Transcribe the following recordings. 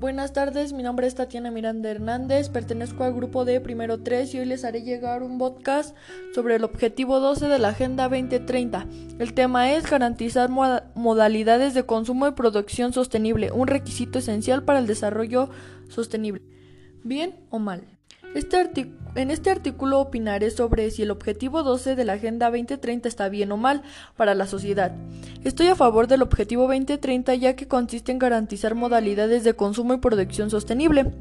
buenas tardes. Mi nombre es Tatiana Miranda Hernández, pertenezco al grupo de Primero 3 y hoy les haré llegar un podcast sobre el objetivo 12 de la Agenda 2030. El tema es garantizar modalidades de consumo y producción sostenible, un requisito esencial para el desarrollo sostenible. ¿Bien o mal? Este en este artículo opinaré sobre si el objetivo 12 de la Agenda 2030 está bien o mal para la sociedad. Estoy a favor del objetivo 2030 ya que consiste en garantizar modalidades de consumo y producción sostenible,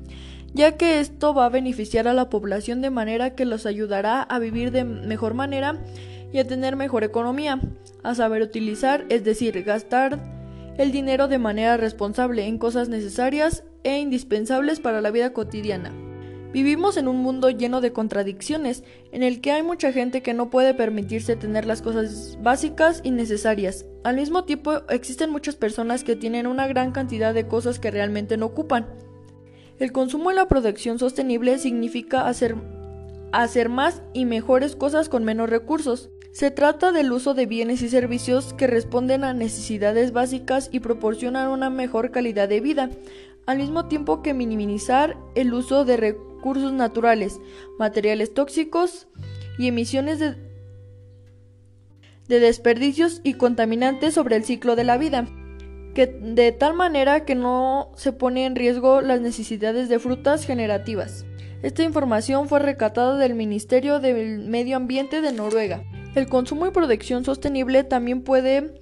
ya que esto va a beneficiar a la población de manera que los ayudará a vivir de mejor manera y a tener mejor economía, a saber utilizar, es decir, gastar el dinero de manera responsable en cosas necesarias e indispensables para la vida cotidiana. Vivimos en un mundo lleno de contradicciones, en el que hay mucha gente que no puede permitirse tener las cosas básicas y necesarias. Al mismo tiempo, existen muchas personas que tienen una gran cantidad de cosas que realmente no ocupan. El consumo y la producción sostenible significa hacer, hacer más y mejores cosas con menos recursos. Se trata del uso de bienes y servicios que responden a necesidades básicas y proporcionan una mejor calidad de vida, al mismo tiempo que minimizar el uso de recursos naturales, materiales tóxicos y emisiones de, de desperdicios y contaminantes sobre el ciclo de la vida, que de tal manera que no se pone en riesgo las necesidades de frutas generativas. Esta información fue recatada del Ministerio del Medio Ambiente de Noruega. El consumo y producción sostenible también puede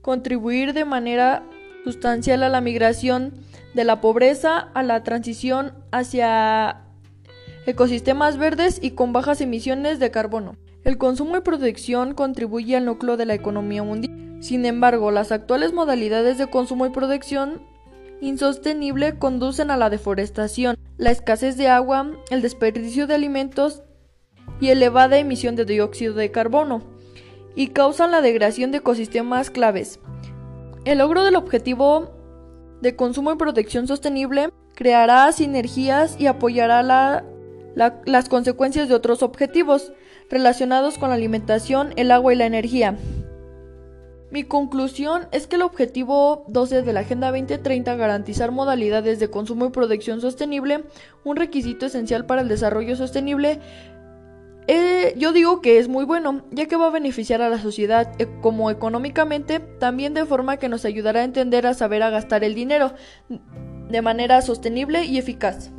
contribuir de manera sustancial a la migración de la pobreza a la transición hacia ecosistemas verdes y con bajas emisiones de carbono. El consumo y producción contribuye al núcleo de la economía mundial. Sin embargo, las actuales modalidades de consumo y producción insostenible conducen a la deforestación, la escasez de agua, el desperdicio de alimentos y elevada emisión de dióxido de carbono, y causan la degradación de ecosistemas claves. El logro del objetivo de consumo y producción sostenible creará sinergias y apoyará la las consecuencias de otros objetivos relacionados con la alimentación, el agua y la energía. Mi conclusión es que el objetivo 12 de la Agenda 2030, garantizar modalidades de consumo y producción sostenible, un requisito esencial para el desarrollo sostenible, eh, yo digo que es muy bueno, ya que va a beneficiar a la sociedad eh, como económicamente, también de forma que nos ayudará a entender a saber a gastar el dinero de manera sostenible y eficaz.